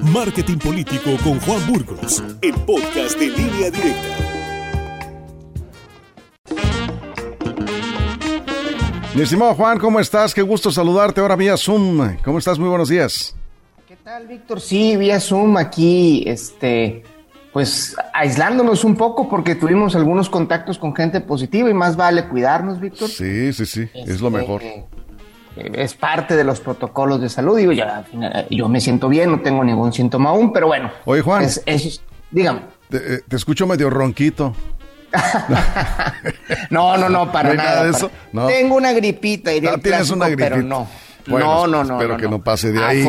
Marketing Político con Juan Burgos, el podcast de línea directa. Mi estimado Juan, ¿cómo estás? Qué gusto saludarte ahora vía Zoom. ¿Cómo estás? Muy buenos días. ¿Qué tal, Víctor? Sí, vía Zoom aquí, este, pues aislándonos un poco porque tuvimos algunos contactos con gente positiva y más vale cuidarnos, Víctor. Sí, sí, sí, es lo mejor. Este, es parte de los protocolos de salud. Digo, ya, yo me siento bien, no tengo ningún síntoma aún, pero bueno. Oye, Juan. Es, dígame. Eh, te, escucho medio ronquito. no, no, no, para nada. Tengo una gripita, y ah, tienes una gripita. pero no. No, no, no. Espero que no pase de ahí.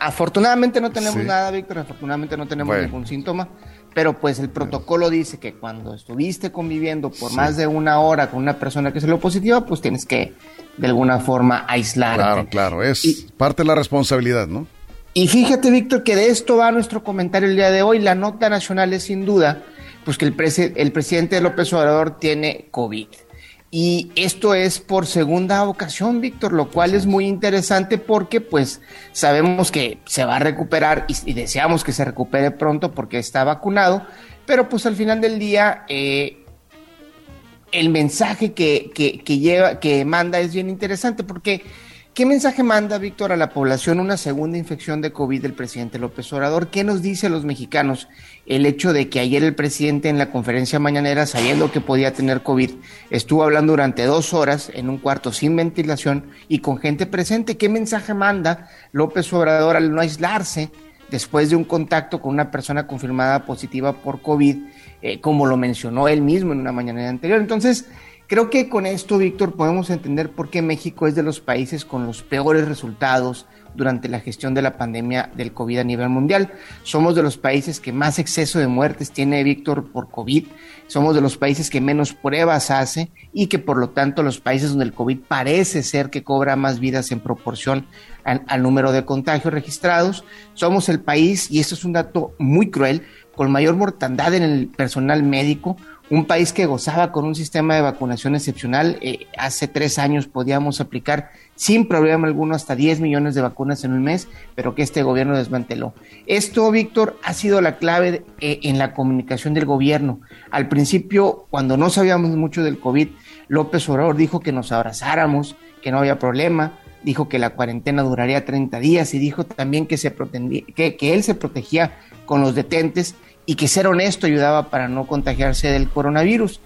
Afortunadamente no tenemos nada, Víctor. Afortunadamente no tenemos ningún síntoma. Pero pues el protocolo dice que cuando estuviste conviviendo por más de una hora con una persona que salió positiva, pues tienes que de alguna forma aislar. Claro, claro, es parte de la responsabilidad, ¿no? Y fíjate, Víctor, que de esto va nuestro comentario el día de hoy. La nota nacional es sin duda, pues que el, el presidente López Obrador tiene COVID. Y esto es por segunda ocasión, Víctor, lo cual es muy interesante porque pues sabemos que se va a recuperar y, deseamos que se recupere pronto porque está vacunado, pero pues al final del día eh, el mensaje que, que, lleva, que manda es bien interesante porque ¿qué mensaje manda Víctor a la población una segunda infección de COVID del presidente López Obrador? ¿Qué nos dice a los mexicanos el hecho de que ayer el presidente en la conferencia mañanera, sabiendo que podía tener COVID, estuvo hablando durante dos horas en un cuarto sin ventilación y con gente presente? ¿Qué mensaje manda López Obrador al no aislarse después de un contacto con una persona confirmada positiva por COVID? Eh, como lo mencionó él mismo en una mañana anterior. Entonces, creo que con esto, Víctor, podemos entender por qué México es de los países con los peores resultados durante la gestión de la pandemia del COVID a nivel mundial. Somos de los países que más exceso de muertes tiene Víctor por COVID. Somos de los países que menos pruebas hace y que por lo tanto los países donde el COVID parece ser que cobra más vidas en proporción al, al número de contagios registrados. Somos el país, y esto es un dato muy cruel, con mayor mortandad en el personal médico, un país que gozaba con un sistema de vacunación excepcional. Eh, hace tres años podíamos aplicar sin problema alguno hasta 10 millones de vacunas en un mes, pero que este gobierno desmanteló. Esto, Víctor, ha sido la clave eh, en la comunicación del gobierno. Al principio, cuando no sabíamos mucho del COVID, López Obrador dijo que nos abrazáramos, que no había problema, dijo que la cuarentena duraría 30 días y dijo también que, se que, él se protegía con los detentes y que ser honesto ayudaba para no contagiarse del coronavirus.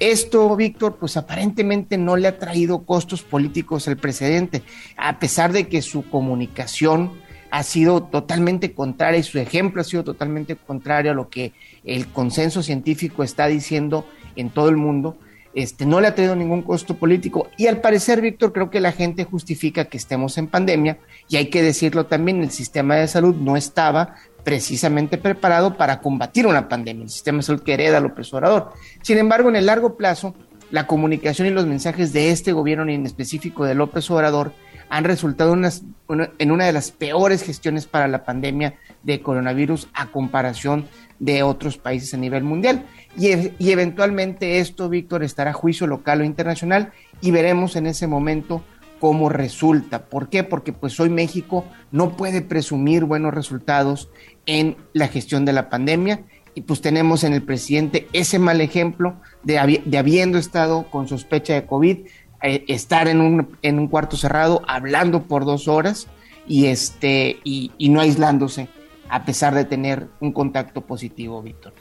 Esto, Víctor, pues aparentemente no le ha traído costos políticos al presidente, a pesar de que su comunicación ha sido totalmente contraria y su ejemplo ha sido totalmente contrario a lo que el consenso científico está diciendo en todo el mundo. Este, no le ha traído ningún costo político y al parecer, Víctor, creo que la gente justifica que estemos en pandemia y hay que decirlo también, el sistema de salud no estaba precisamente preparado para combatir una pandemia, el sistema de salud que hereda López Obrador. Sin embargo, en el largo plazo, la comunicación y los mensajes de este gobierno, y en específico de López Obrador, han resultado en una de las peores gestiones para la pandemia de coronavirus a comparación de otros países a nivel mundial. Y, y eventualmente esto, Víctor, estará a juicio local o internacional y veremos en ese momento cómo resulta. ¿Por qué? Porque pues hoy México no puede presumir buenos resultados en la gestión de la pandemia y pues tenemos en el presidente ese mal ejemplo de, habiendo estado con sospecha de COVID, eh, estar en un, en un cuarto cerrado hablando por dos horas y, este, y, no aislándose a pesar de tener un contacto positivo, Víctor.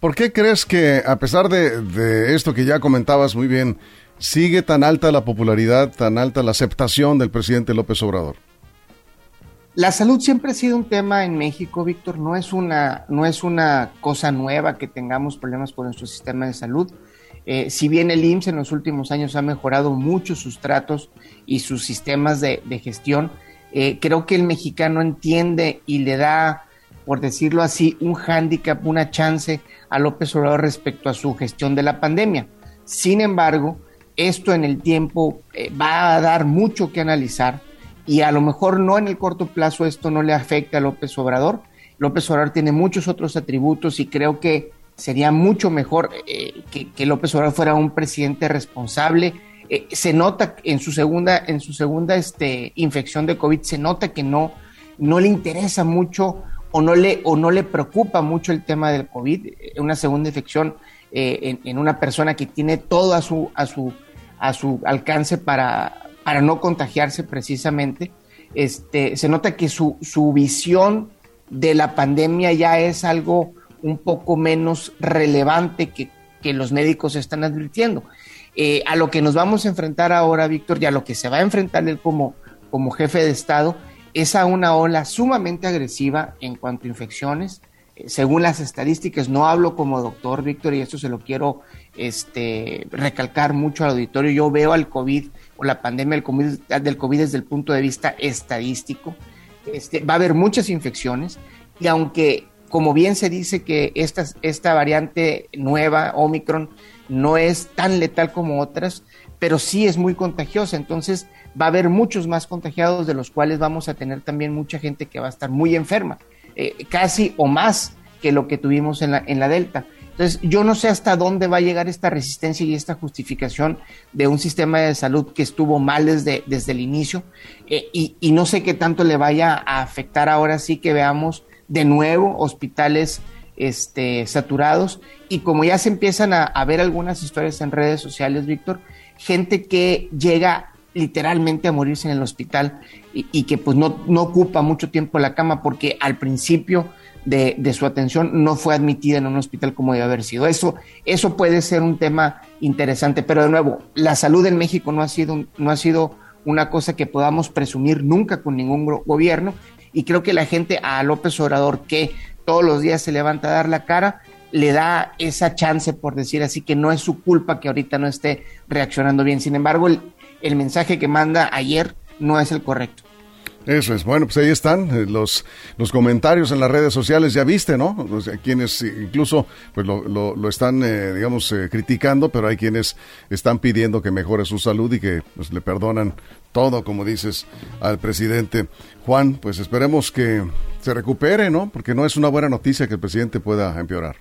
¿Por qué crees que a pesar de, de esto que ya comentabas muy bien, sigue tan alta la popularidad, tan alta la aceptación del presidente López Obrador? La salud siempre ha sido un tema en México, Víctor. No es una, no es una cosa nueva que tengamos problemas con nuestro sistema de salud. Eh, si bien el IMSS en los últimos años ha mejorado mucho sus tratos y sus sistemas de, gestión, eh, creo que el mexicano entiende y le da, por decirlo así, un hándicap, una chance a López Obrador respecto a su gestión de la pandemia. Sin embargo, esto en el tiempo eh, va a dar mucho que analizar y a lo mejor no en el corto plazo esto no le afecta a López Obrador. López Obrador tiene muchos otros atributos y creo que sería mucho mejor eh, que, López Obrador fuera un presidente responsable. Eh, se nota en su segunda, en su segunda este, infección de COVID, se nota que no, no le interesa mucho o no le, o no le preocupa mucho el tema del COVID, eh, una segunda infección eh, en, una persona que tiene todo a su, a su, a su alcance para, para no contagiarse precisamente, este, se nota que su, su visión de la pandemia ya es algo un poco menos relevante que, que los médicos están advirtiendo. Eh, a lo que nos vamos a enfrentar ahora, Víctor, y a lo que se va a enfrentar él como, como jefe de Estado, es a una ola sumamente agresiva en cuanto a infecciones. Eh, según las estadísticas, no hablo como doctor, Víctor, y esto se lo quiero este, recalcar mucho al auditorio. Yo veo al COVID o la pandemia del COVID, del COVID desde el punto de vista estadístico. Este, va a haber muchas infecciones y aunque, como bien se dice que esta, esta variante nueva, Omicron, no es tan letal como otras, pero sí es muy contagiosa. Entonces, va a haber muchos más contagiados, de los cuales vamos a tener también mucha gente que va a estar muy enferma, eh, casi o más que lo que tuvimos en la, en la Delta. Entonces, yo no sé hasta dónde va a llegar esta resistencia y esta justificación de un sistema de salud que estuvo mal desde, desde el inicio eh, y, y, no sé qué tanto le vaya a afectar ahora sí que veamos de nuevo hospitales este, saturados. Y como ya se empiezan a, ver algunas historias en redes sociales, Víctor, gente que llega literalmente a morirse en el hospital y, que pues no, no, ocupa mucho tiempo la cama porque al principio de, de, su atención no fue admitida en un hospital como debe haber sido. Eso, eso puede ser un tema interesante, pero de nuevo, la salud en México no ha sido, no ha sido una cosa que podamos presumir nunca con ningún gobierno y creo que la gente a López Obrador que todos los días se levanta a dar la cara, le da esa chance, por decir así, que no es su culpa que ahorita no esté reaccionando bien. Sin embargo, el, el mensaje que manda ayer no es el correcto. Eso es. Bueno, pues ahí están eh, los, los comentarios en las redes sociales. Ya viste, ¿no? quienes incluso pues lo, lo, están, eh, digamos, eh, criticando, pero hay quienes están pidiendo que mejore su salud y que pues, le perdonan todo, como dices, al presidente. Juan, pues esperemos que se recupere, ¿no? Porque no es una buena noticia que el presidente pueda empeorar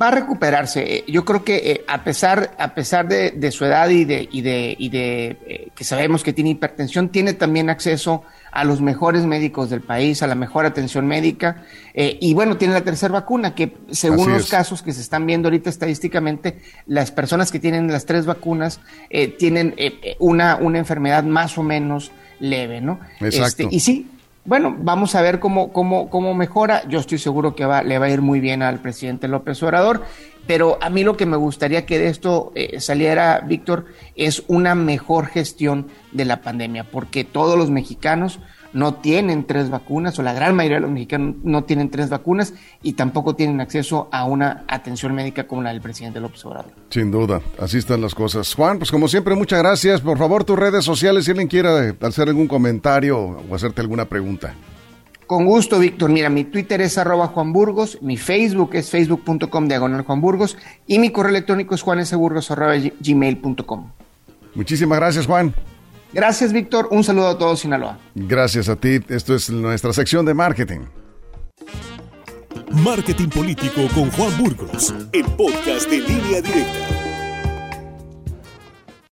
va a recuperarse. Yo creo que a pesar, a pesar de, su edad y de, y de, y de que sabemos que tiene hipertensión, tiene también acceso a los mejores médicos del país, a la mejor atención médica. Eh, y bueno, tiene la tercera vacuna, que según los casos que se están viendo ahorita estadísticamente, las personas que tienen las tres vacunas eh, tienen eh, una, una enfermedad más o menos leve, ¿no? Exacto. Este, y sí, bueno, vamos a ver cómo, cómo, cómo mejora. Yo estoy seguro que va, le va a ir muy bien al presidente López Obrador. Pero a mí lo que me gustaría que de esto eh, saliera, Víctor, es una mejor gestión de la pandemia, porque todos los mexicanos no tienen tres vacunas, o la gran mayoría de los mexicanos no tienen tres vacunas y tampoco tienen acceso a una atención médica como la del presidente López Obrador. Sin duda, así están las cosas. Juan, pues como siempre, muchas gracias. Por favor, tus redes sociales, si alguien quiera hacer algún comentario o hacerte alguna pregunta. Con gusto, Víctor. Mira, mi Twitter es arroba Juan Burgos, mi Facebook es facebook.com diagonal Juan Burgos y mi correo electrónico es juaneseburgos arroba gmail.com. Muchísimas gracias, Juan. Gracias, Víctor. Un saludo a todos, Sinaloa. Gracias a ti. Esto es nuestra sección de marketing. Marketing Político con Juan Burgos, el podcast de línea directa.